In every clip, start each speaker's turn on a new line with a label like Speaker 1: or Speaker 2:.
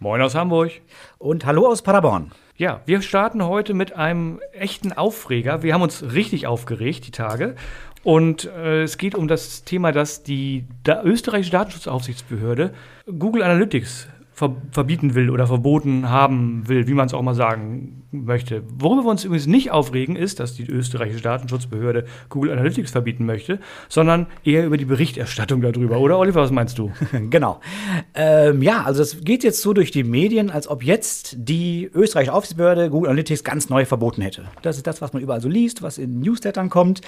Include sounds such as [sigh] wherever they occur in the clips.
Speaker 1: Moin aus Hamburg.
Speaker 2: Und hallo aus Paderborn.
Speaker 1: Ja, wir starten heute mit einem echten Aufreger. Wir haben uns richtig aufgeregt die Tage. Und äh, es geht um das Thema, dass die da österreichische Datenschutzaufsichtsbehörde Google Analytics ver verbieten will oder verboten haben will, wie man es auch mal sagen möchte. Worüber wir uns übrigens nicht aufregen, ist, dass die österreichische Datenschutzbehörde Google Analytics verbieten möchte, sondern eher über die Berichterstattung darüber. Oder Oliver, was meinst du? [laughs]
Speaker 2: genau. Ähm, ja, also es geht jetzt so durch die Medien, als ob jetzt die österreichische Aufsichtsbehörde Google Analytics ganz neu verboten hätte. Das ist das, was man überall so liest, was in Newslettern kommt.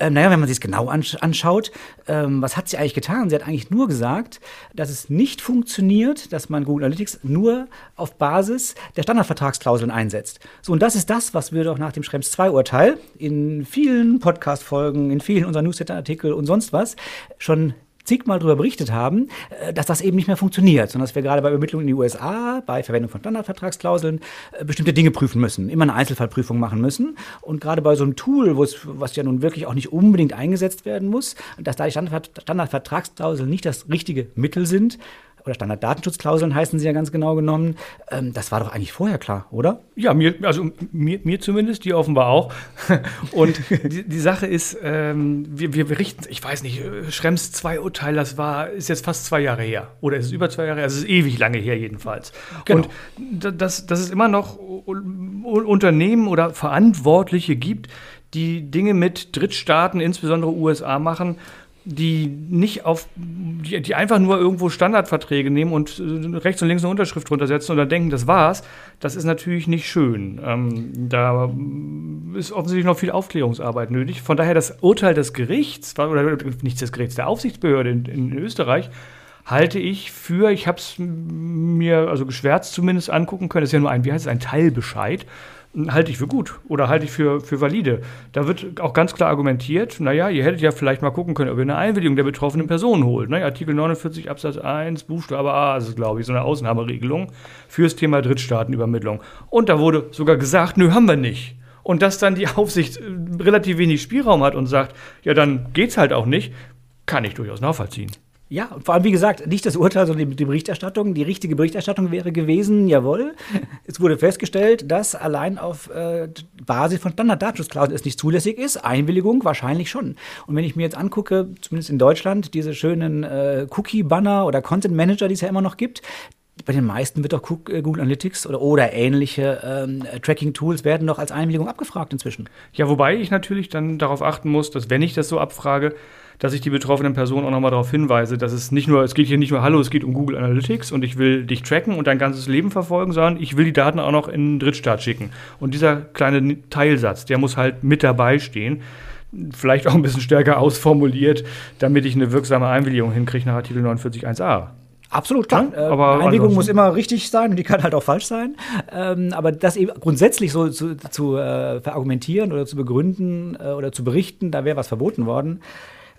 Speaker 2: Ähm, naja, wenn man sich es genau ansch anschaut, ähm, was hat sie eigentlich getan? Sie hat eigentlich nur gesagt, dass es nicht funktioniert, dass man Google Analytics nur auf Basis der Standardvertragsklauseln einsetzt. So, und das ist das, was wir doch nach dem Schrems 2-Urteil in vielen Podcast-Folgen, in vielen unserer Newsletter-Artikel und sonst was schon zigmal darüber berichtet haben, äh, dass das eben nicht mehr funktioniert, sondern dass wir gerade bei Übermittlung in die USA, bei Verwendung von Standardvertragsklauseln, äh, bestimmte Dinge prüfen müssen, immer eine Einzelfallprüfung machen müssen. Und gerade bei so einem Tool, was ja nun wirklich auch nicht unbedingt eingesetzt werden muss, dass da die Standardvertragsklauseln nicht das richtige Mittel sind, oder Standarddatenschutzklauseln heißen sie ja ganz genau genommen. Ähm, das war doch eigentlich vorher klar, oder?
Speaker 1: Ja, mir, also mir, mir zumindest, die offenbar auch. [laughs] Und die, die Sache ist, ähm, wir, wir berichten, ich weiß nicht, äh, Schrems 2 Urteil, das war, ist jetzt fast zwei Jahre her. Oder ist es über zwei Jahre her? Also es ist ewig lange her jedenfalls. Genau. Und dass, dass es immer noch Unternehmen oder Verantwortliche gibt, die Dinge mit Drittstaaten, insbesondere USA, machen, die nicht auf, die, die, einfach nur irgendwo Standardverträge nehmen und äh, rechts und links eine Unterschrift drunter setzen dann denken, das war's, das ist natürlich nicht schön. Ähm, da ist offensichtlich noch viel Aufklärungsarbeit nötig. Von daher das Urteil des Gerichts, oder nicht des Gerichts, der Aufsichtsbehörde in, in Österreich, halte ich für, ich habe es mir also geschwärzt zumindest angucken können, das ist ja nur ein, wie heißt es, ein Teilbescheid halte ich für gut oder halte ich für, für valide. Da wird auch ganz klar argumentiert, naja, ihr hättet ja vielleicht mal gucken können, ob ihr eine Einwilligung der betroffenen Person holt. Ne? Artikel 49 Absatz 1 Buchstabe A ist es, glaube ich, so eine Ausnahmeregelung fürs Thema Drittstaatenübermittlung. Und da wurde sogar gesagt, nö, haben wir nicht. Und dass dann die Aufsicht äh, relativ wenig Spielraum hat und sagt, ja, dann geht's halt auch nicht, kann ich durchaus nachvollziehen.
Speaker 2: Ja, und vor allem, wie gesagt, nicht das Urteil, sondern die Berichterstattung. Die richtige Berichterstattung wäre gewesen, jawohl, es wurde festgestellt, dass allein auf äh, Basis von Standarddatenschutzklauseln es nicht zulässig ist. Einwilligung wahrscheinlich schon. Und wenn ich mir jetzt angucke, zumindest in Deutschland, diese schönen äh, Cookie-Banner oder Content-Manager, die es ja immer noch gibt, bei den meisten wird doch äh, Google Analytics oder, oder ähnliche ähm, Tracking-Tools werden doch als Einwilligung abgefragt inzwischen.
Speaker 1: Ja, wobei ich natürlich dann darauf achten muss, dass wenn ich das so abfrage, dass ich die betroffenen Personen auch nochmal darauf hinweise, dass es nicht nur, es geht hier nicht nur, hallo, es geht um Google Analytics und ich will dich tracken und dein ganzes Leben verfolgen, sondern ich will die Daten auch noch in den Drittstaat schicken. Und dieser kleine Teilsatz, der muss halt mit dabei stehen. Vielleicht auch ein bisschen stärker ausformuliert, damit ich eine wirksame Einwilligung hinkriege nach Artikel 49.1a.
Speaker 2: Absolut, klar. Ja, aber äh, Einwilligung muss immer richtig sein und die kann halt auch falsch sein. Ähm, aber das eben grundsätzlich so zu, zu äh, verargumentieren oder zu begründen äh, oder zu berichten, da wäre was verboten worden,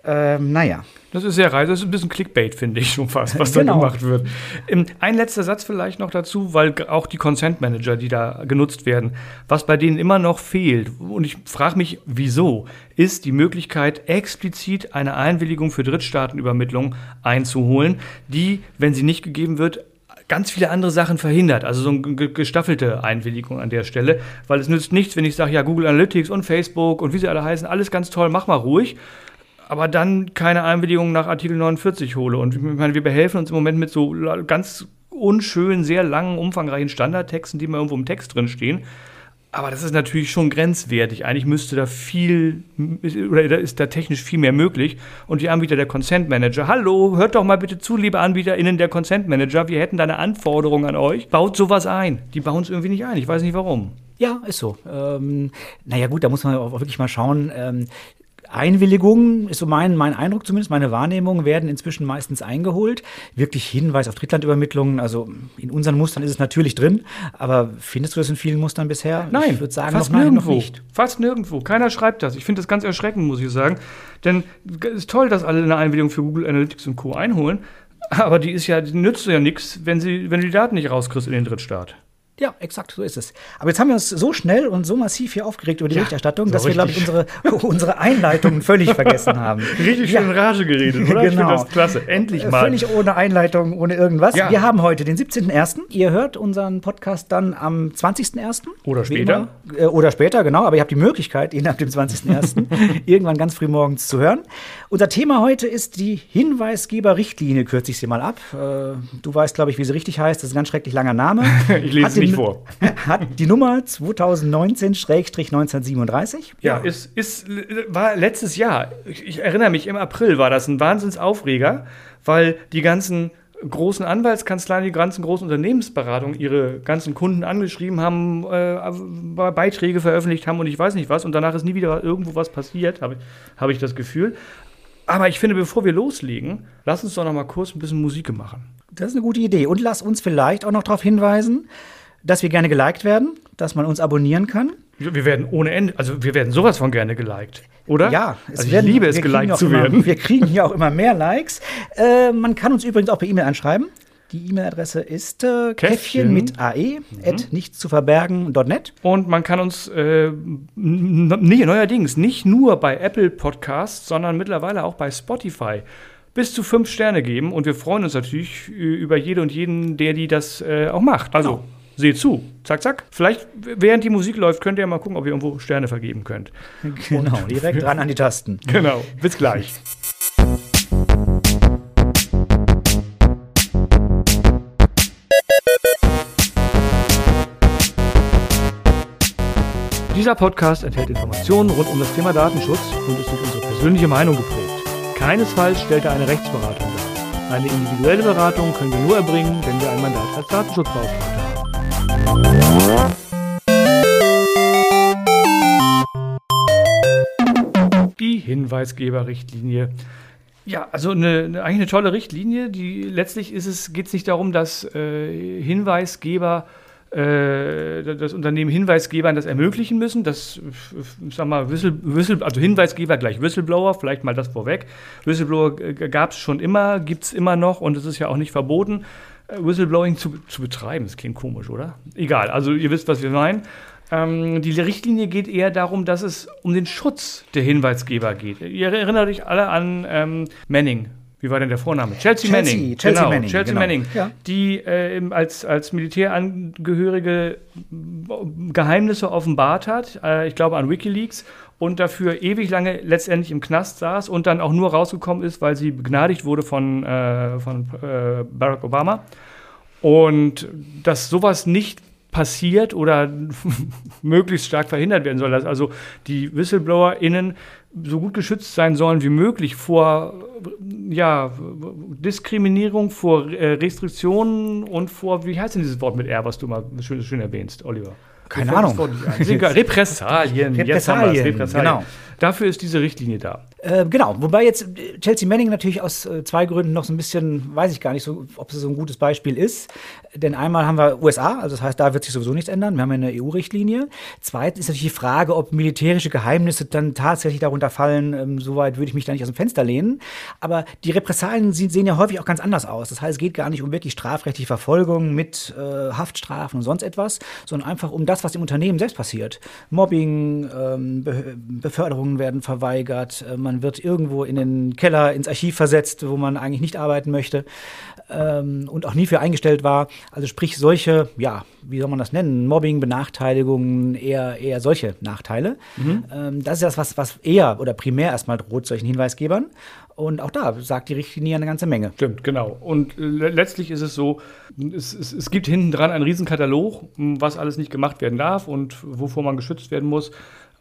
Speaker 2: ähm, naja.
Speaker 1: Das ist sehr reise, das ist ein bisschen Clickbait, finde ich schon fast, was genau. da gemacht wird. Ähm, ein letzter Satz vielleicht noch dazu, weil auch die Consent Manager, die da genutzt werden, was bei denen immer noch fehlt, und ich frage mich, wieso, ist die Möglichkeit, explizit eine Einwilligung für Drittstaatenübermittlung einzuholen, die, wenn sie nicht gegeben wird, ganz viele andere Sachen verhindert. Also so eine gestaffelte Einwilligung an der Stelle, weil es nützt nichts, wenn ich sage, ja, Google Analytics und Facebook und wie sie alle heißen, alles ganz toll, mach mal ruhig aber dann keine Einwilligung nach Artikel 49 hole. Und ich meine, wir behelfen uns im Moment mit so ganz unschönen, sehr langen, umfangreichen Standardtexten, die mal irgendwo im Text drin stehen. Aber das ist natürlich schon grenzwertig. Eigentlich müsste da viel, oder da ist da technisch viel mehr möglich. Und die Anbieter der Consent Manager, hallo, hört doch mal bitte zu, liebe AnbieterInnen der Consent Manager, wir hätten da eine Anforderung an euch. Baut sowas ein. Die bauen es irgendwie nicht ein. Ich weiß nicht warum.
Speaker 2: Ja, ist so. Ähm, naja, gut, da muss man auch wirklich mal schauen. Ähm, Einwilligungen, ist so mein, mein Eindruck zumindest, meine Wahrnehmung, werden inzwischen meistens eingeholt. Wirklich Hinweis auf Drittlandübermittlungen, also in unseren Mustern ist es natürlich drin, aber findest du das in vielen Mustern bisher?
Speaker 1: Nein, ich würde sagen, fast noch, nein, nirgendwo. Noch nicht. Fast nirgendwo. Keiner schreibt das. Ich finde das ganz erschreckend, muss ich sagen. Denn es ist toll, dass alle eine Einwilligung für Google Analytics und Co. einholen, aber die ist ja, die nützt ja nichts, wenn, sie, wenn du die Daten nicht rauskriegst in den Drittstaat.
Speaker 2: Ja, exakt, so ist es. Aber jetzt haben wir uns so schnell und so massiv hier aufgeregt über die
Speaker 1: Ja,
Speaker 2: Berichterstattung,
Speaker 1: so
Speaker 2: dass wir, glaube ich,
Speaker 1: richtig.
Speaker 2: unsere, [laughs] unsere Einleitung völlig vergessen haben. [laughs]
Speaker 1: Richtig
Speaker 2: Ja.
Speaker 1: schön in Rage geredet, oder? Ich
Speaker 2: Genau.
Speaker 1: das klasse. Endlich
Speaker 2: Äh,
Speaker 1: mal.
Speaker 2: Völlig ohne Einleitung, ohne irgendwas.
Speaker 1: Ja.
Speaker 2: Wir haben heute den 17.01. Ihr hört unseren Podcast dann am 20.01.
Speaker 1: Oder später.
Speaker 2: immer. Äh, Oder später, genau. Aber ihr habt die Möglichkeit, ihn ab dem 20.01. [laughs] irgendwann ganz früh morgens zu hören. Unser Thema heute ist die Hinweisgeber-Richtlinie, kürze ich sie mal ab. Äh, Du weißt, glaube ich, wie sie richtig heißt. Das ist ein ganz schrecklich langer Name.
Speaker 1: Ich lese nicht
Speaker 2: die-
Speaker 1: vor. [laughs]
Speaker 2: Hat die Nummer 2019-1937.
Speaker 1: Ja, ist, ist, war letztes Jahr. Ich, erinnere mich, im April war das ein Wahnsinnsaufreger, weil die ganzen großen Anwaltskanzleien, die ganzen großen Unternehmensberatungen ihre ganzen Kunden angeschrieben haben, äh, Beiträge veröffentlicht haben und ich weiß nicht was. Und danach ist nie wieder irgendwo was passiert, habe habe ich das Gefühl. Aber ich finde, bevor wir loslegen, lass uns doch noch mal kurz ein bisschen Musik machen.
Speaker 2: Das ist eine gute Idee. Und lass uns vielleicht auch noch darauf hinweisen, dass wir gerne geliked werden, dass man uns abonieren kann.
Speaker 1: Wir werden ohne Ende, also wir werden sowas von gerne geliked, oder?
Speaker 2: Ja,
Speaker 1: also ich liebe es, geliked zu
Speaker 2: immer,
Speaker 1: werden.
Speaker 2: Wir kriegen hier auch immer mehr Likes. Äh, man kann uns übrigens auch per E-Mail anschreiben. Die E-Mail-Adresse ist äh,
Speaker 1: Käffchen.
Speaker 2: Käffchen mit AE, at nichts zu verbergen.net.
Speaker 1: Und man kann uns äh, nee, neuerdings nicht nur bei Apple Podcasts, sondern mittlerweile auch bei Spotify bis zu fünf Sterne geben. Und wir freuen uns natürlich äh, über jede und jeden, der die das äh, auch macht. Also
Speaker 2: Genau.
Speaker 1: Seht zu. Zack, zack. Vielleicht, während die Musik läuft, könnt ihr mal gucken, ob ihr irgendwo Sterne vergeben könnt. [laughs]
Speaker 2: Genau, direkt dran an die Tasten. [laughs]
Speaker 1: Genau. Bis gleich. Dieser Podcast enthält Informationen rund um das Thema Datenschutz und ist durch unsere persönliche Meinung geprägt. Keinesfalls stellt er eine Rechtsberatung dar. Eine individuelle Beratung können wir nur erbringen, wenn wir ein Mandat als Datenschutzbeauftragter haben. Die Hinweisgeberrichtlinie. Ja, also eine, eigentlich eine tolle Richtlinie. Die letztlich geht es nicht darum, dass äh, Hinweisgeber äh, das Unternehmen Hinweisgebern das ermöglichen müssen. Das, äh, sag mal, Whistle, Whistle, also Hinweisgeber gleich Whistleblower, vielleicht mal das vorweg. Whistleblower gab es schon immer, gibt es immer noch und es ist ja auch nicht verboten, äh, Whistleblowing zu, zu betreiben. Das klingt komisch, oder? Egal, also ihr wisst, was wir meinen. Ähm, die Richtlinie geht eher darum, dass es um den Schutz der Hinweisgeber geht. Ihr erinnert euch alle an ähm, Manning. Wie war denn der Vorname? Chelsea,
Speaker 2: Chelsea,
Speaker 1: Manning.
Speaker 2: Chelsea
Speaker 1: genau,
Speaker 2: Manning,
Speaker 1: Chelsea
Speaker 2: genau.
Speaker 1: Manning.
Speaker 2: Ja.
Speaker 1: Die äh, als, als Militärangehörige Geheimnisse offenbart hat. Äh, ich glaube an Wikileaks. Und dafür ewig lange letztendlich im Knast saß und dann auch nur rausgekommen ist, weil sie begnadigt wurde von, äh, von äh, Barack Obama. Und dass sowas nicht passiert oder [laughs] möglichst stark verhindert werden soll, dass also die WhistleblowerInnen so gut geschützt sein sollen wie möglich vor ja, Diskriminierung, vor äh, Restriktionen und vor, wie heißt denn dieses Wort mit R, was du mal schön, schön erwähnst, Oliver?
Speaker 2: Keine Ahnung. [laughs]
Speaker 1: Repressalien. Jetzt haben wir's.
Speaker 2: Repressalien, genau.
Speaker 1: Dafür ist diese Richtlinie da.
Speaker 2: Äh, genau, wobei jetzt äh, Chelsea Manning natürlich aus äh, zwei Gründen noch so ein bisschen, weiß ich gar nicht, so, ob es so ein gutes Beispiel ist. Denn einmal haben wir USA, also das heißt, da wird sich sowieso nichts ändern. Wir haben eine EU-Richtlinie. Zweitens ist natürlich die Frage, ob militärische Geheimnisse dann tatsächlich darunter fallen. Ähm, Soweit würde ich mich da nicht aus dem Fenster lehnen. Aber die Repressalien sie- sehen ja häufig auch ganz anders aus. Das heißt, es geht gar nicht um wirklich strafrechtliche Verfolgung mit äh, Haftstrafen und sonst etwas, sondern einfach um das, was im Unternehmen selbst passiert. Mobbing, ähm, Be Beförderungen werden verweigert, äh, man wird irgendwo in den Keller, ins Archiv versetzt, wo man eigentlich nicht arbeiten möchte ähm, und auch nie für eingestellt war. Also sprich solche, ja, wie soll man das nennen, Mobbing, Benachteiligungen, eher, eher solche Nachteile. Ähm, das ist das, was, was eher oder primär erstmal droht solchen Hinweisgebern. Und auch da sagt die Richtlinie eine ganze Menge.
Speaker 1: Stimmt, genau. Und äh, le- letztlich ist es so, es, es, es gibt hinten dran einen Riesenkatalog, was alles nicht gemacht werden darf und wovor man geschützt werden muss.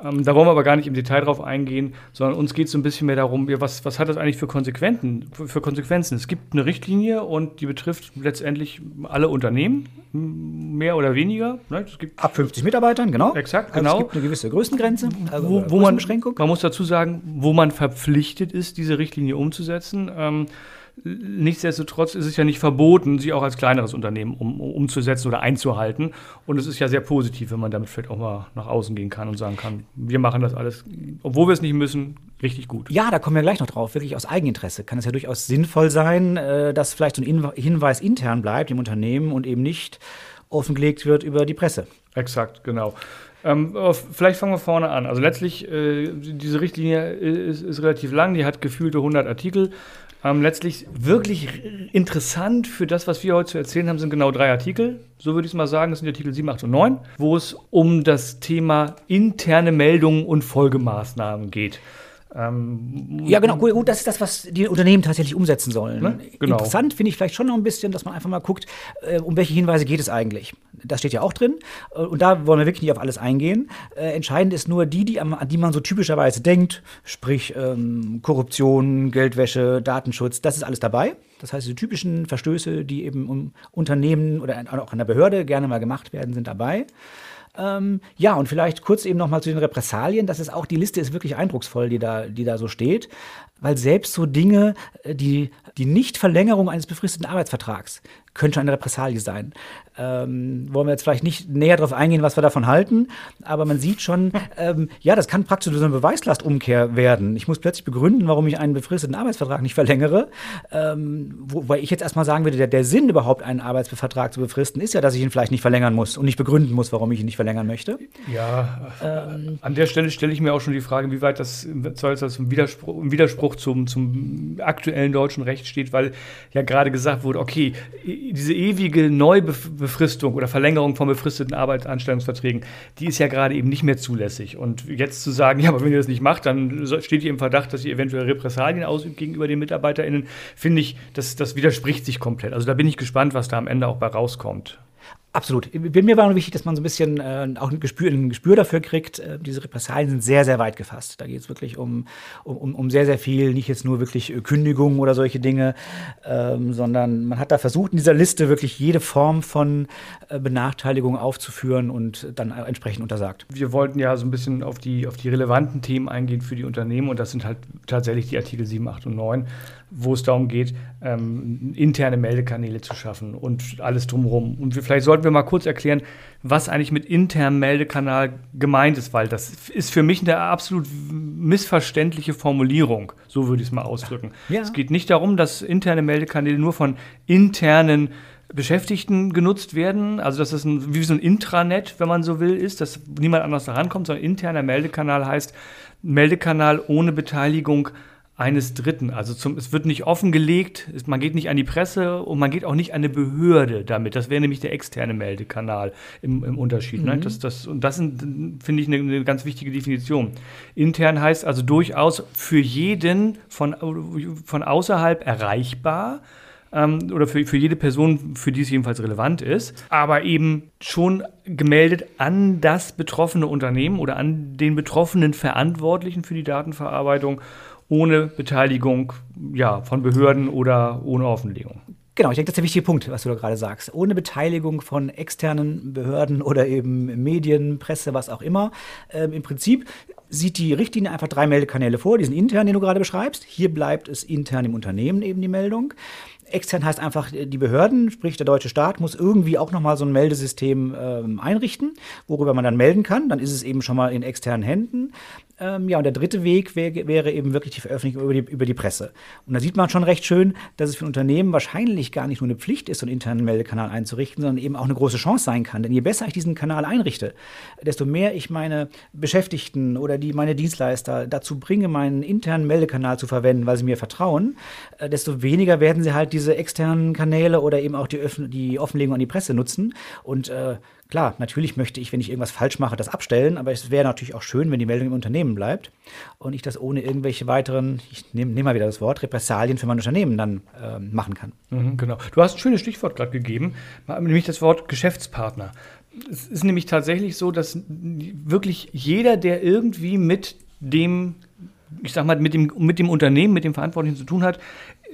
Speaker 1: Ähm, da wollen wir aber gar nicht im Detail drauf eingehen, sondern uns geht es so ein bisschen mehr darum, was, was hat das eigentlich für Konsequenzen, für, für Konsequenzen? Es gibt eine Richtlinie und die betrifft letztendlich alle Unternehmen, mehr oder weniger. Ne? Es gibt
Speaker 2: Ab 50 Mitarbeitern, genau.
Speaker 1: Exakt,
Speaker 2: Also
Speaker 1: genau.
Speaker 2: es gibt eine gewisse Größengrenze, also
Speaker 1: wo, wo man, man muss dazu sagen, wo man verpflichtet ist, diese Richtlinie umzusetzen. Ähm, nichtsdestotrotz ist es ja nicht verboten, sie auch als kleineres Unternehmen um, um, umzusetzen oder einzuhalten. Und es ist ja sehr positiv, wenn man damit vielleicht auch mal nach außen gehen kann und sagen kann, wir machen das alles, obwohl wir es nicht müssen, richtig gut.
Speaker 2: Ja, da kommen wir gleich noch drauf. Wirklich aus Eigeninteresse kann es ja durchaus sinnvoll sein, äh, dass vielleicht so ein Inw- Hinweis intern bleibt im Unternehmen und eben nicht offengelegt wird über die Presse.
Speaker 1: Exakt, genau. Ähm, vielleicht fangen wir vorne an. Also letztlich, äh, diese Richtlinie ist, ist, relativ lang, die hat gefühlte 100 Artikel. Ähm, letztlich wirklich interessant für das, was wir heute zu erzählen haben, sind genau drei Artikel. So würde ich es mal sagen, das sind die Artikel 7, 8 und 9, wo es um das Thema interne Meldungen und Folgemaßnahmen geht.
Speaker 2: Ähm, ja, genau. Gut, das ist das, was die Unternehmen tatsächlich umsetzen sollen. Ne? Genau. Interessant finde ich vielleicht schon noch ein bisschen, dass man einfach mal guckt, äh, um welche Hinweise geht es eigentlich. Das steht ja auch drin. Äh, und da wollen wir wirklich nicht auf alles eingehen. Äh, entscheidend ist nur die, die, an die man so typischerweise denkt, sprich ähm, Korruption, Geldwäsche, Datenschutz, das ist alles dabei. Das heißt, die typischen Verstöße, die eben um Unternehmen oder auch an der Behörde gerne mal gemacht werden, sind dabei. Ähm, ja, und vielleicht kurz eben noch mal zu den Repressalien. Das ist auch, die Liste ist wirklich eindrucksvoll, die da, die da so steht. Weil selbst so Dinge, äh, die, die Nichtverlängerung eines befristeten Arbeitsvertrags könnte eine Repressalie sein. Ähm, wollen wir jetzt vielleicht nicht näher darauf eingehen, was wir davon halten, aber man sieht schon, [laughs] ähm, ja, das kann praktisch so eine Beweislastumkehr werden. Ich muss plötzlich begründen, warum ich einen befristeten Arbeitsvertrag nicht verlängere. Ähm, wobei ich jetzt erstmal sagen würde, der, der Sinn überhaupt, einen Arbeitsvertrag zu befristen, ist ja, dass ich ihn vielleicht nicht verlängern muss und nicht begründen muss, warum ich ihn nicht verlängern möchte.
Speaker 1: Ja, ähm, an der Stelle stelle ich mir auch schon die Frage, wie weit das, das im Widerspruch, im Widerspruch zum, zum aktuellen deutschen Recht steht, weil ja gerade gesagt wurde, okay, diese ewige Neubefristung oder Verlängerung von befristeten Arbeitsanstellungsverträgen, die ist ja gerade eben nicht mehr zulässig. Und jetzt zu sagen, [laughs] ja, aber wenn ihr das nicht macht, dann steht ihr im Verdacht, dass ihr eventuell Repressalien ausübt gegenüber den MitarbeiterInnen, finde ich, das, das widerspricht sich komplett. Also da bin ich gespannt, was da am Ende auch bei rauskommt.
Speaker 2: Absolut. Mir war nur wichtig, dass man so ein bisschen äh, auch ein Gespür, ein Gespür dafür kriegt. Äh, diese Repressalien sind sehr, sehr weit gefasst. Da geht es wirklich um, um, um sehr, sehr viel, nicht jetzt nur wirklich äh, Kündigungen oder solche Dinge, ähm, sondern man hat da versucht, in dieser Liste wirklich jede Form von äh, Benachteiligung aufzuführen und dann entsprechend untersagt.
Speaker 1: Wir wollten ja so ein bisschen auf die, auf die relevanten Themen eingehen für die Unternehmen und das sind halt tatsächlich die Artikel 7, 8 und 9 wo es darum geht, ähm, interne Meldekanäle zu schaffen und alles drumherum. Und wir, vielleicht sollten wir mal kurz erklären, was eigentlich mit internem Meldekanal gemeint ist, weil das ist für mich eine absolut missverständliche Formulierung, so würde ich es mal ausdrücken. Ja. Es geht nicht darum, dass interne Meldekanäle nur von internen Beschäftigten genutzt werden, also dass es ein, wie so ein Intranet, wenn man so will, ist, dass niemand anders da rankommt, sondern interner Meldekanal heißt Meldekanal ohne Beteiligung eines Dritten. Also zum, es wird nicht offengelegt, man geht nicht an die Presse und man geht auch nicht an eine Behörde damit. Das wäre nämlich der externe Meldekanal im, im Unterschied. Ne? Mhm. Ne? Das, das, und das finde ich, eine, eine, ganz wichtige Definition. Intern heißt also durchaus für jeden von, von außerhalb erreichbar ähm, oder für, für jede Person, für die es jedenfalls relevant ist, aber eben schon gemeldet an das betroffene Unternehmen oder an den betroffenen Verantwortlichen für die Datenverarbeitung ohne Beteiligung ja, von Behörden oder ohne Offenlegung.
Speaker 2: Genau, ich denke, das ist der wichtige Punkt, was du da gerade sagst. Ohne Beteiligung von externen Behörden oder eben Medien, Presse, was auch immer. Ähm, Im Prinzip sieht die Richtlinie einfach drei Meldekanäle vor, diesen intern, den du gerade beschreibst. Hier bleibt es intern im Unternehmen eben die Meldung. Extern heißt einfach, die Behörden, sprich der deutsche Staat, muss irgendwie auch nochmal so ein Meldesystem ähm, einrichten, worüber man dann melden kann. Dann ist es eben schon mal in externen Händen. Ähm, ja, und der dritte Weg wär, wäre eben wirklich die Veröffentlichung über die, über die Presse. Und da sieht man schon recht schön, dass es für ein Unternehmen wahrscheinlich gar nicht nur eine Pflicht ist, so einen internen Meldekanal einzurichten, sondern eben auch eine große Chance sein kann. Denn je besser ich diesen Kanal einrichte, desto mehr ich meine Beschäftigten oder die, meine Dienstleister dazu bringe, meinen internen Meldekanal zu verwenden, weil sie mir vertrauen, äh, desto weniger werden sie halt diese externen Kanäle oder eben auch die, Öff die Offenlegung an die Presse nutzen. Und äh, Klar, natürlich möchte ich, wenn ich irgendwas falsch mache, das abstellen, aber es wäre natürlich auch schön, wenn die Meldung im Unternehmen bleibt und ich das ohne irgendwelche weiteren, ich nehme nehm mal wieder das Wort, Repressalien für mein Unternehmen dann äh, machen kann.
Speaker 1: Mhm, genau. Du hast ein schönes Stichwort gerade gegeben, nämlich das Wort Geschäftspartner. Es ist nämlich tatsächlich so, dass wirklich jeder, der irgendwie mit dem ich sag mal, mit dem, mit dem Unternehmen, mit dem Verantwortlichen zu tun hat,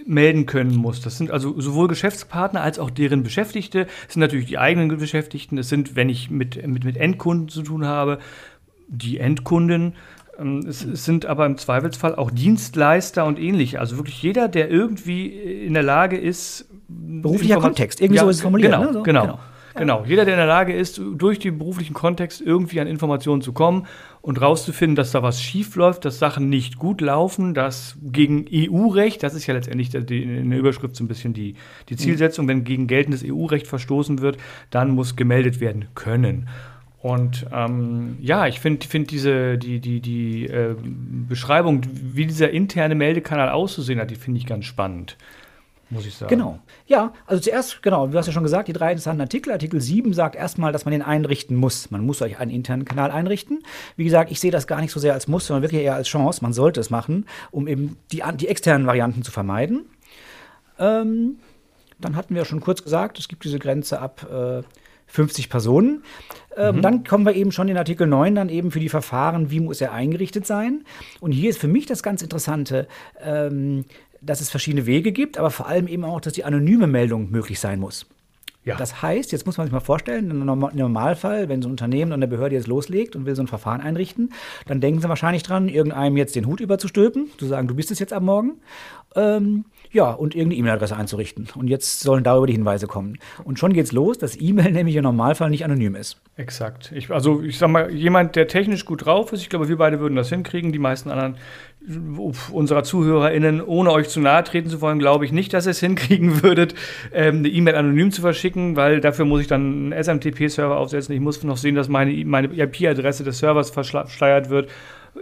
Speaker 1: melden können muss. Das sind also sowohl Geschäftspartner als auch deren Beschäftigte. Es sind natürlich die eigenen Beschäftigten. Es sind, wenn ich mit, mit, mit Endkunden zu tun habe, die Endkunden. Ähm, es, es, sind aber im Zweifelsfall auch Dienstleister und ähnliche. Also wirklich jeder, der irgendwie in der Lage ist.
Speaker 2: Beruflicher Kontext, irgendwie ja, so ist es formuliert.
Speaker 1: Genau, ne? so, genau. genau. Genau. Jeder, der in der Lage ist, durch den beruflichen Kontext irgendwie an Informationen zu kommen und rauszufinden, dass da was schief läuft, dass Sachen nicht gut laufen, dass gegen EU-Recht, das ist ja letztendlich in der Überschrift so ein bisschen die, die Zielsetzung, wenn gegen geltendes EU-Recht verstoßen wird, dann muss gemeldet werden können. Und ähm, ja, ich finde find diese die, die, die äh, Beschreibung, wie dieser interne Meldekanal auszusehen hat, die finde ich ganz spannend muss ich sagen.
Speaker 2: Genau. Ja, also zuerst, genau, du hast ja schon gesagt, die drei interessanten Artikel. Artikel 7 sagt erstmal, dass man den einrichten muss. Man muss euch einen internen Kanal einrichten. Wie gesagt, ich sehe das gar nicht so sehr als Muss, sondern wirklich eher als Chance. Man sollte es machen, um eben die, die externen Varianten zu vermeiden. Ähm, dann hatten wir schon kurz gesagt, es gibt diese Grenze ab äh, 50 Personen. Ähm, mhm. Dann kommen wir eben schon in Artikel 9 dann eben für die Verfahren, wie muss er eingerichtet sein. Und hier ist für mich das ganz Interessante, ähm, dass es verschiedene Wege gibt, aber vor allem eben auch, dass die anonyme Meldung möglich sein muss. Ja. Das heißt, jetzt muss man sich mal vorstellen, im Normalfall, wenn so ein Unternehmen oder eine Behörde jetzt loslegt und will so ein Verfahren einrichten, dann denken sie wahrscheinlich dran, irgendeinem jetzt den Hut überzustülpen, zu sagen, du bist es jetzt am Morgen. Ähm, ja, und irgendeine E-Mail-Adresse einzurichten. Und jetzt sollen darüber die Hinweise kommen. Und schon geht's los, dass E-Mail [laughs] nämlich im Normalfall nicht anonym ist.
Speaker 1: Exakt. Ich, also ich sag mal, jemand, der technisch gut drauf ist, ich glaube, wir beide würden das hinkriegen. Die meisten anderen unserer ZuhörerInnen, ohne euch zu nahe treten zu wollen, glaube ich nicht, dass ihr es hinkriegen [laughs] würdet, ähm, eine E-Mail anonym zu verschicken, weil dafür muss ich dann einen SMTP-Server aufsetzen. Ich muss noch sehen, dass meine, meine IP-Adresse des Servers verschleiert wird.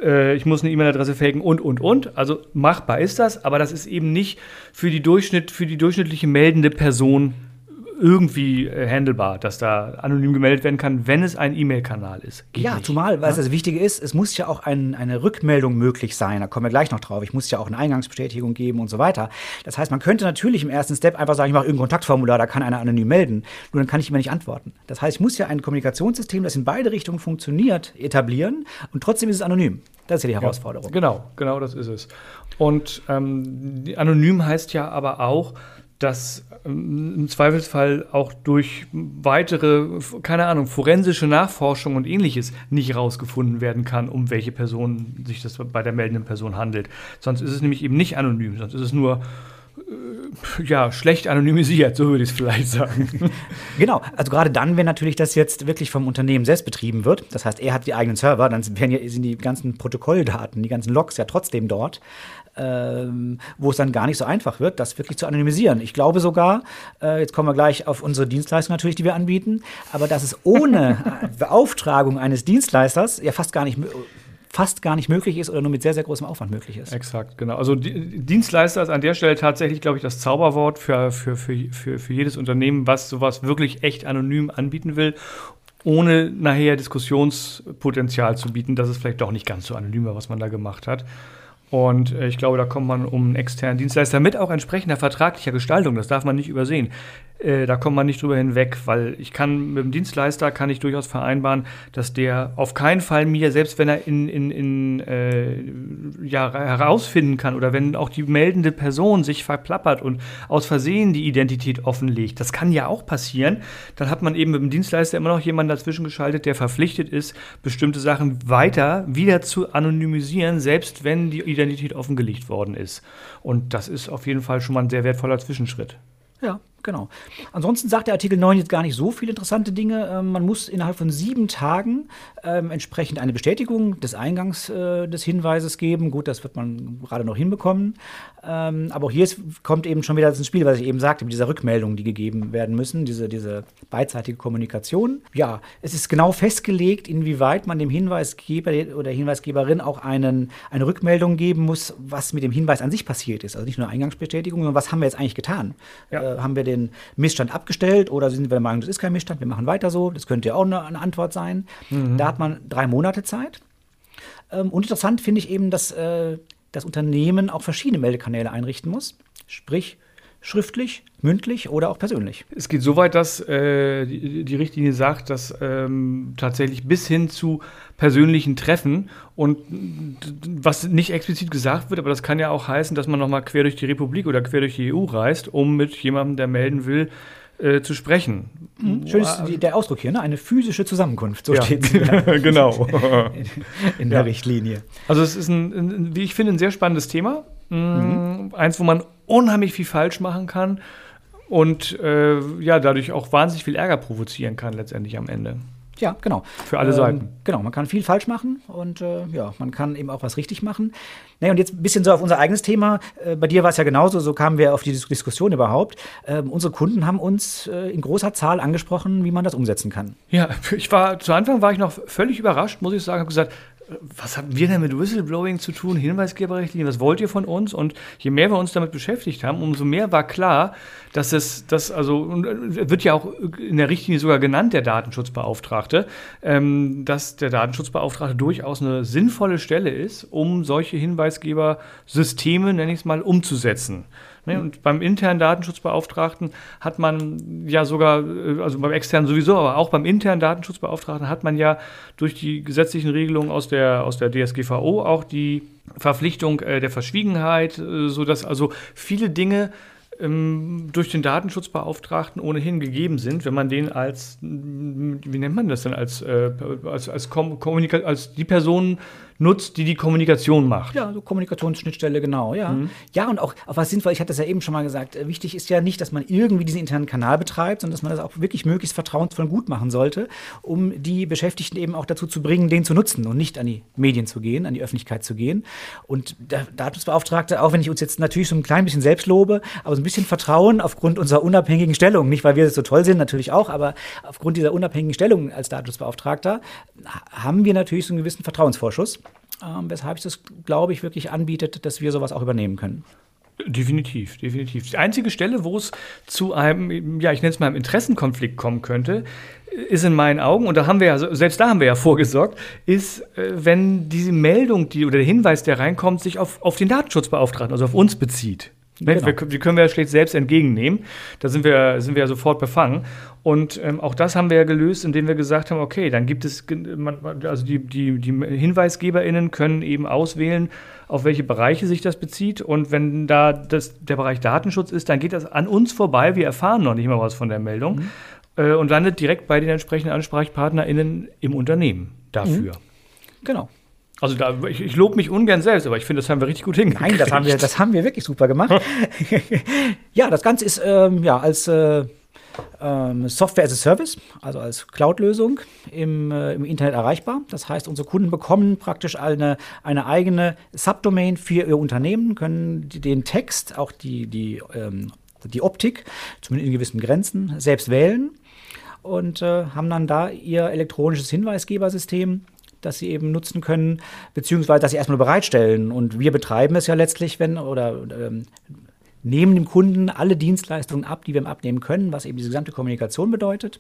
Speaker 1: Äh, ich muss eine E-Mail-Adresse faken und, und, und. Also machbar ist das, aber das ist eben nicht für die, Durchschnitt, für die durchschnittliche meldende Person irgendwie äh, handelbar, dass da anonym gemeldet werden kann, wenn es ein E-Mail-Kanal ist.
Speaker 2: Geht ja, nicht. zumal, weil ja? das Wichtige ist, es muss ja auch ein, eine Rückmeldung möglich sein. Da kommen wir gleich noch drauf. Ich muss ja auch eine Eingangsbestätigung geben und so weiter. Das heißt, man könnte natürlich im ersten Step einfach sagen, ich mache irgendein Kontaktformular, da kann einer anonym melden. Nur dann kann ich immer nicht antworten. Das heißt, ich muss ja ein Kommunikationssystem, das in beide Richtungen funktioniert, etablieren und trotzdem ist es anonym. Das ist ja die Herausforderung.
Speaker 1: Ja, genau, genau das ist es. Und ähm, anonym heißt ja aber auch, dass ähm, im Zweifelsfall auch durch weitere, keine Ahnung, forensische Nachforschung und ähnliches nicht herausgefunden werden kann, um welche Person sich das bei der meldenden Person handelt. Sonst ist es nämlich eben nicht anonym, sonst ist es nur äh, ja, schlecht anonymisiert, so würde ich es vielleicht sagen. [laughs]
Speaker 2: genau, also gerade dann, wenn natürlich das jetzt wirklich vom Unternehmen selbst betrieben wird, das heißt, er hat die eigenen Server, dann sind die ganzen Protokolldaten, die ganzen Logs ja trotzdem dort ähm, wo es dann gar nicht so einfach wird, das wirklich zu anonymisieren. Ich glaube sogar, äh, jetzt kommen wir gleich auf unsere Dienstleistung natürlich, die wir anbieten, aber dass es ohne [laughs] Beauftragung eines Dienstleisters ja fast gar nicht fast gar nicht möglich ist oder nur mit sehr, sehr großem Aufwand möglich ist.
Speaker 1: Exakt, genau. Also Dienstleister ist an der Stelle tatsächlich, glaube ich, das Zauberwort für, für, für, für, für jedes Unternehmen, was sowas wirklich echt anonym anbieten will ohne nachher Diskussionspotenzial zu bieten, dass es vielleicht doch nicht ganz so anonym war, was man da gemacht hat. Und äh, ich glaube, da kommt man um einen externen Dienstleister mit auch entsprechender vertraglicher Gestaltung. Das darf man nicht übersehen. Äh, da kommt man nicht drüber hinweg, weil ich kann mit dem Dienstleister kann ich durchaus vereinbaren, dass der auf keinen Fall mir, selbst wenn er in, in, in äh, ja, herausfinden kann oder wenn auch die meldende Person sich verplappert und aus Versehen die Identität offenlegt, das kann ja auch passieren, dann hat man eben mit dem Dienstleister immer noch jemanden dazwischen geschaltet, der verpflichtet ist, bestimmte Sachen weiter wieder zu anonymisieren, selbst wenn die Identität offengelegt worden ist. Und das ist auf jeden Fall schon mal ein sehr wertvoller Zwischenschritt.
Speaker 2: Ja, Genau. Ansonsten sagt der Artikel 9 jetzt gar nicht so viele interessante Dinge. Ähm, man muss innerhalb von sieben Tagen ähm, entsprechend eine Bestätigung des Eingangs äh, des Hinweises geben. Gut, das wird man gerade noch hinbekommen. Ähm, aber auch hier kommt eben schon wieder ins Spiel, was ich eben sagte, mit dieser Rückmeldung, die gegeben werden müssen, diese, diese beidseitige Kommunikation. Ja, es ist genau festgelegt, inwieweit man dem Hinweisgeber oder Hinweisgeberin auch einen, eine Rückmeldung geben muss, was mit dem Hinweis an sich passiert ist. Also nicht nur Eingangsbestätigung, sondern was haben wir jetzt eigentlich getan? Ja. Äh, haben wir den Missstand abgestellt oder sind wir der Meinung, das ist kein Missstand, wir machen weiter so? Das könnte ja auch eine, eine Antwort sein. Mhm. Da hat man drei Monate Zeit. Ähm, und interessant finde ich eben, dass äh, das Unternehmen auch verschiedene Meldekanäle einrichten muss. Sprich, schriftlich, mündlich oder auch persönlich.
Speaker 1: Es geht so weit, dass äh, die, die, Richtlinie sagt, dass ähm, tatsächlich bis hin zu persönlichen Treffen und was nicht explizit gesagt wird, aber das kann ja auch heißen, dass man nochmal quer durch die Republik oder quer durch die EU reist, um mit jemandem, der melden will, äh, zu sprechen.
Speaker 2: Mhm. Schön ist der Ausdruck hier, ne? eine physische Zusammenkunft, so
Speaker 1: ja.
Speaker 2: steht es [laughs]
Speaker 1: genau.
Speaker 2: in, [laughs] in der ja. Richtlinie.
Speaker 1: Also es ist, ein, ein, wie ich finde, ein sehr spannendes Thema. Mhm. Eins, wo man unheimlich viel falsch machen kann und äh, ja, dadurch auch wahnsinnig viel Ärger provozieren kann letztendlich am Ende.
Speaker 2: Ja, genau.
Speaker 1: Für alle ähm, Seiten.
Speaker 2: Genau, man kann viel falsch machen und äh, ja, man kann eben auch was richtig machen. Naja, und jetzt ein bisschen so auf unser eigenes Thema. Äh, bei dir war es ja genauso, so kamen wir auf die Diskussion überhaupt. Ähm, unsere Kunden haben uns äh, in großer Zahl angesprochen, wie man das umsetzen kann.
Speaker 1: Ja, [laughs] ich war zu Anfang war ich noch völlig überrascht, muss ich sagen, habe gesagt, was haben wir denn mit Whistleblowing zu tun, Hinweisgeberrichtlinien, was wollt ihr von uns? Und je mehr wir uns damit beschäftigt haben, umso mehr war klar, dass es, das also, äh, wird ja auch in der Richtlinie sogar genannt, der Datenschutzbeauftragte, ähm, dass der Datenschutzbeauftragte durchaus eine sinnvolle Stelle ist, um solche Hinweisgebersysteme, nenne ich es mal, umzusetzen. Ne? Und beim internen Datenschutzbeauftragten hat man ja sogar, äh, also beim externen sowieso, aber auch beim internen Datenschutzbeauftragten hat man ja durch die gesetzlichen Regelungen aus der, aus der DSGVO auch die Verpflichtung äh, der Verschwiegenheit, äh, sodass also viele Dinge ähm, durch den Datenschutzbeauftragten ohnehin gegeben sind, wenn man den als, wie nennt man das denn, als, äh, als, als, Kommunika als die Person nutzt, die die Kommunikation macht.
Speaker 2: Ja, so Kommunikationsschnittstelle, genau, ja. Mhm. Ja, und auch, auch was sinnvoll, ich hatte das ja eben schon mal gesagt, äh, wichtig ist ja nicht, dass man irgendwie diesen internen Kanal betreibt, sondern dass man das auch wirklich möglichst vertrauensvoll gut machen sollte, um die Beschäftigten eben auch dazu zu bringen, den zu nutzen und nicht an die Medien zu gehen, an die Öffentlichkeit zu gehen. Und der Datensbeauftragte, auch wenn ich uns jetzt natürlich so ein klein bisschen selbst lobe, aber so ein bisschen Vertrauen aufgrund unserer unabhängigen Stellung, nicht weil wir so toll sind, natürlich auch, aber aufgrund dieser unabhängigen Stellung als Datensbeauftragter haben wir natürlich so einen gewissen Vertrauensvorschuss ähm, weshalb es das, glaube ich, wirklich anbietet, dass wir sowas auch übernehmen können.
Speaker 1: Definitiv, definitiv. Die einzige Stelle, wo es zu einem, ja, ich nenne es mal einem Interessenkonflikt kommen könnte, ist in meinen Augen, und da haben wir ja, selbst da haben wir ja [laughs] vorgesorgt, ist, äh, wenn diese Meldung, die oder der Hinweis, der reinkommt, sich auf, auf den Datenschutzbeauftragten, also auf uns bezieht. Ne? Genau. Wir, die können wir ja schlecht selbst entgegennehmen. Da sind wir, sind wir ja sofort befangen. Und ähm, auch das haben wir ja gelöst, indem wir gesagt haben, okay, dann gibt es, also die, die, die HinweisgeberInnen können eben auswählen, auf welche Bereiche sich das bezieht. Und wenn da das, der Bereich Datenschutz ist, dann geht das an uns vorbei. Wir erfahren noch nicht mal was von der Meldung mhm. äh, und landet direkt bei den entsprechenden AnsprechpartnerInnen im Unternehmen dafür.
Speaker 2: Mhm. Genau.
Speaker 1: Also da, ich, ich lobe mich ungern selbst, aber ich finde, das haben wir richtig gut hingekriegt.
Speaker 2: Nein, das haben wir, das haben wir wirklich super gemacht. [laughs] ja, das Ganze ist ähm, ja als äh, ähm, Software as a Service, also als Cloud-Lösung im, äh, im, Internet erreichbar. Das heißt, unsere Kunden bekommen praktisch eine, eine eigene Subdomain für ihr Unternehmen, können den Text, auch die, die, ähm, die Optik, zumindest in gewissen Grenzen, selbst wählen und äh, haben dann da ihr elektronisches Hinweisgebersystem das sie eben nutzen können, beziehungsweise dass sie erstmal bereitstellen. Und wir betreiben es ja letztlich, wenn oder ähm, nehmen dem Kunden alle Dienstleistungen ab, die wir ihm abnehmen können, was eben diese gesamte Kommunikation bedeutet.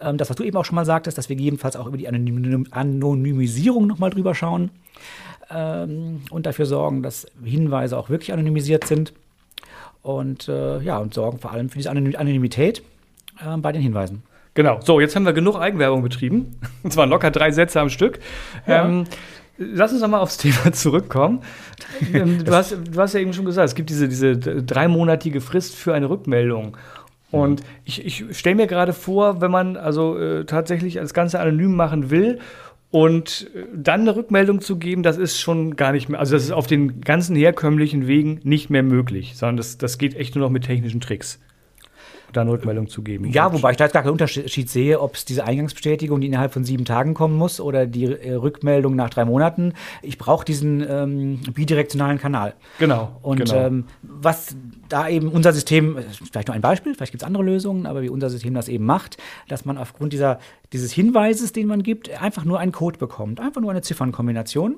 Speaker 2: Ähm, das, was du eben auch schon mal sagtest, dass wir gegebenenfalls auch über die Anonym Anonymisierung nochmal drüber schauen ähm, und dafür sorgen, dass Hinweise auch wirklich anonymisiert sind. Und äh, ja, und sorgen vor allem für diese Anonymität äh, bei den Hinweisen.
Speaker 1: Genau. So, jetzt haben wir genug Eigenwerbung betrieben. [laughs] Und zwar locker drei Sätze am Stück. Ja. Ähm, lass uns nochmal aufs [laughs] Thema zurückkommen. Ähm, du, [laughs] hast, du hast ja eben schon gesagt, es gibt diese, diese dreimonatige Frist für eine Rückmeldung. Und ich, ich stelle mir gerade vor, wenn man also äh, tatsächlich das Ganze anonym machen will und äh, dann eine Rückmeldung zu geben, das ist schon gar nicht mehr, also das ist auf den ganzen herkömmlichen Wegen nicht mehr möglich, sondern das, das geht echt nur noch mit technischen Tricks da eine Rückmeldung zu geben.
Speaker 2: Ja, wobei ich da jetzt gar keinen Unterschied sehe, ob es diese Eingangsbestätigung, die innerhalb von sieben Tagen kommen muss, oder die äh, Rückmeldung nach drei Monaten. Ich brauche diesen ähm, bidirektionalen Kanal.
Speaker 1: Genau.
Speaker 2: Und
Speaker 1: genau.
Speaker 2: Ähm, was da eben unser System, äh, vielleicht nur ein Beispiel, vielleicht gibt es andere Lösungen, aber wie unser System das eben macht, dass man aufgrund dieser, dieses Hinweises, den man gibt, einfach nur einen Code bekommt. Einfach nur eine Ziffernkombination.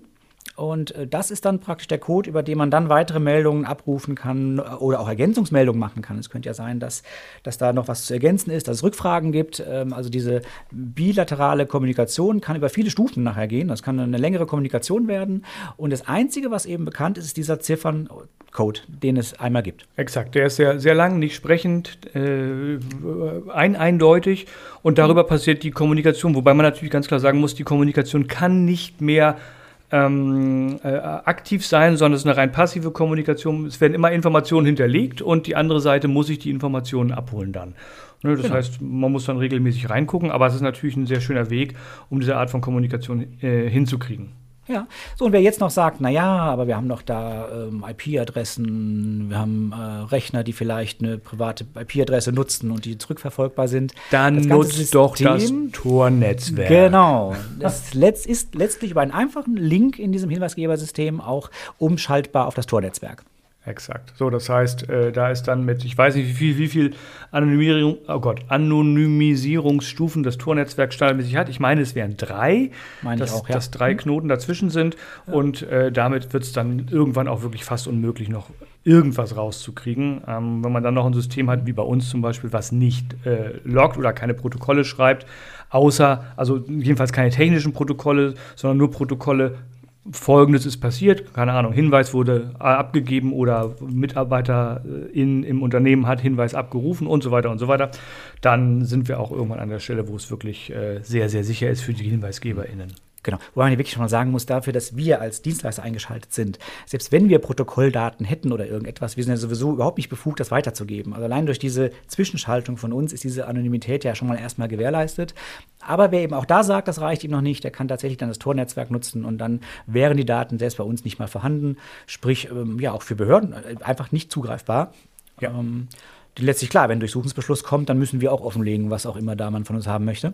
Speaker 2: Und äh, das ist dann praktisch der Code, über den man dann weitere Meldungen abrufen kann äh, oder auch Ergänzungsmeldungen machen kann. Es könnte ja sein, dass, dass da noch was zu ergänzen ist, dass es Rückfragen gibt. Ähm, also diese bilaterale Kommunikation kann über viele Stufen nachher gehen. Das kann eine längere Kommunikation werden. Und das Einzige, was eben bekannt ist, ist dieser Zifferncode, den es einmal gibt.
Speaker 1: Exakt. Der ist sehr, sehr lang, nicht sprechend, äh, ein, eindeutig. Und darüber passiert die Kommunikation. Wobei man natürlich ganz klar sagen muss, die Kommunikation kann nicht mehr ähm, äh, aktiv sein, sondern es ist eine rein passive Kommunikation. Es werden immer Informationen hinterlegt und die andere Seite muss sich die Informationen abholen dann. Ne, das genau. heißt, man muss dann regelmäßig reingucken, aber es ist natürlich ein sehr schöner Weg, um diese Art von Kommunikation äh, hinzukriegen.
Speaker 2: Ja. So, und wer jetzt noch sagt, na ja, aber wir haben doch da ähm, IP-Adressen, wir haben äh, Rechner, die vielleicht eine private IP-Adresse nutzen und die zurückverfolgbar sind.
Speaker 1: Dann nutzt doch das
Speaker 2: System-
Speaker 1: Tor-Netzwerk.
Speaker 2: Genau. Das [laughs] letzt ist letztlich über einen einfachen Link in diesem Hinweisgebersystem auch umschaltbar auf das Tornetzwerk.
Speaker 1: Exakt. So, das heißt, äh, da ist dann mit, ich weiß nicht, wie viel, wie viel Anonymisierung, oh Gott, Anonymisierungsstufen das Tornetzwerk standardmäßig hat. Ich meine, es wären drei,
Speaker 2: Meine ich
Speaker 1: dass,
Speaker 2: auch, ja.
Speaker 1: dass drei Knoten dazwischen sind. Und äh, damit wird es dann irgendwann auch wirklich fast unmöglich, noch irgendwas rauszukriegen. Ähm, wenn man dann noch ein System hat, wie bei uns zum Beispiel, was nicht äh, loggt oder keine Protokolle schreibt, außer, also jedenfalls keine technischen Protokolle, sondern nur Protokolle, Folgendes ist passiert, keine Ahnung, Hinweis wurde äh, abgegeben oder Mitarbeiter äh, in, im Unternehmen hat Hinweis abgerufen und so weiter und so weiter, dann sind wir auch irgendwann an der Stelle, wo es wirklich äh, sehr, sehr sicher ist für die HinweisgeberInnen.
Speaker 2: Genau. Wobei man wirklich schon mal sagen muss, dafür, dass wir als Dienstleister eingeschaltet sind, selbst wenn wir Protokolldaten hätten oder irgendetwas, wir sind ja sowieso überhaupt nicht befugt, das weiterzugeben. Also allein durch diese Zwischenschaltung von uns ist diese Anonymität ja schon mal erstmal gewährleistet. Aber wer eben auch da sagt, das reicht ihm noch nicht, der kann tatsächlich dann das Tornetzwerk nutzen und dann wären die Daten selbst bei uns nicht mal vorhanden. Sprich, ähm, ja, auch für Behörden äh, einfach nicht zugreifbar.
Speaker 1: Ja.
Speaker 2: Ähm, letztlich klar, wenn Durchsuchungsbeschluss kommt, dann müssen wir auch offenlegen, was auch immer da man von uns haben möchte.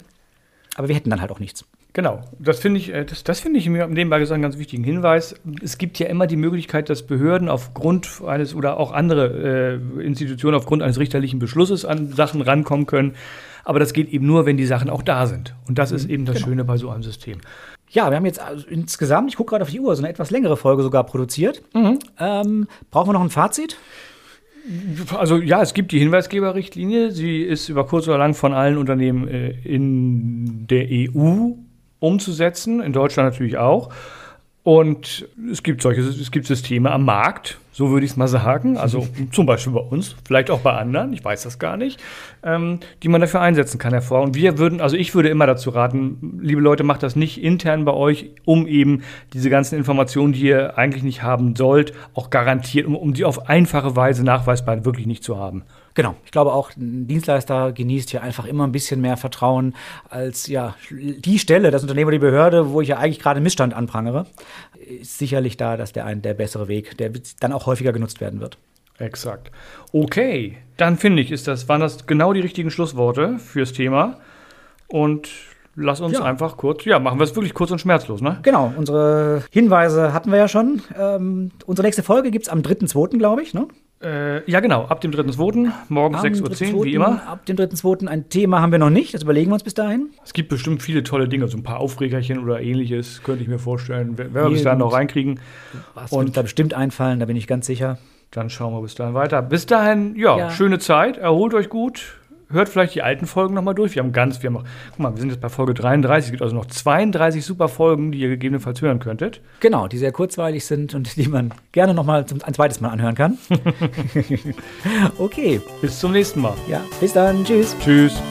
Speaker 2: Aber wir hätten dann halt auch nichts.
Speaker 1: Genau, das finde ich, äh, das, das finde ich mir nebenbei gesagt einen ganz wichtigen Hinweis. Es gibt ja immer die Möglichkeit, dass Behörden aufgrund eines oder auch andere äh, Institutionen aufgrund eines richterlichen Beschlusses an Sachen rankommen können. Aber das geht eben nur, wenn die Sachen auch da sind. Und das ist eben das Schöne bei so einem System.
Speaker 2: Ja, wir haben jetzt also insgesamt, ich gucke gerade auf die Uhr, so eine etwas längere Folge sogar produziert. Ähm, brauchen wir noch ein Fazit?
Speaker 1: Also ja, es gibt die Hinweisgeberrichtlinie. Sie ist über kurz oder lang von allen Unternehmen äh, in der EU umzusetzen, in Deutschland natürlich auch. Und es gibt solche, es gibt Systeme am Markt, so würde ich es mal sagen. Also [laughs] zum Beispiel bei uns, vielleicht auch bei anderen, ich weiß das gar nicht, ähm, die man dafür einsetzen kann, hervor. Und wir würden, also ich würde immer dazu raten, liebe Leute, macht das nicht intern bei euch, um eben diese ganzen Informationen, die ihr eigentlich nicht haben sollt, auch garantiert, um, um die auf einfache Weise nachweisbar wirklich nicht zu haben.
Speaker 2: Genau. Ich glaube auch, ein Dienstleister genießt hier einfach immer ein bisschen mehr Vertrauen als ja die Stelle, das Unternehmen oder die Behörde, wo ich ja eigentlich gerade Missstand anprangere. Ist sicherlich da, dass der ein der bessere Weg, der dann auch häufiger genutzt werden wird.
Speaker 1: Exakt. Okay, dann finde ich, ist das, waren das genau die richtigen Schlussworte fürs Thema. Und lass uns
Speaker 2: Ja.
Speaker 1: einfach kurz, ja, machen wir es wirklich kurz und schmerzlos, ne?
Speaker 2: Genau, unsere Hinweise hatten wir ja schon. Ähm, unsere nächste Folge gibt es am 3.2., glaube ich. Ne?
Speaker 1: Äh, ja, genau, ab dem 3.2., morgens
Speaker 2: Am
Speaker 1: 6.10 Uhr,
Speaker 2: 3.2.,
Speaker 1: wie immer.
Speaker 2: Ab dem 3.2. ein Thema haben wir noch nicht, das überlegen wir uns bis dahin.
Speaker 1: Es gibt bestimmt viele tolle Dinge, so ein paar Aufregerchen oder ähnliches, könnte ich mir vorstellen. Wenn wir bis dahin noch reinkriegen,
Speaker 2: Was
Speaker 1: Und-
Speaker 2: wird da bestimmt einfallen, da bin ich ganz sicher.
Speaker 1: dann schauen wir bis dahin weiter. Bis dahin, ja,
Speaker 2: Ja.
Speaker 1: schöne Zeit, erholt euch gut. Hört vielleicht die alten Folgen nochmal durch. Wir haben ganz, wir haben noch, guck mal, wir sind jetzt bei Folge 33. Es gibt also noch 32 super Folgen, die ihr gegebenenfalls hören könntet.
Speaker 2: Genau, die sehr kurzweilig sind und die man gerne noch mal zum, ein zweites Mal anhören kann. [laughs] [laughs] okay,
Speaker 1: Bis zum nächsten Mal.
Speaker 2: ja, bis dann, tschüss.
Speaker 1: Tschüss.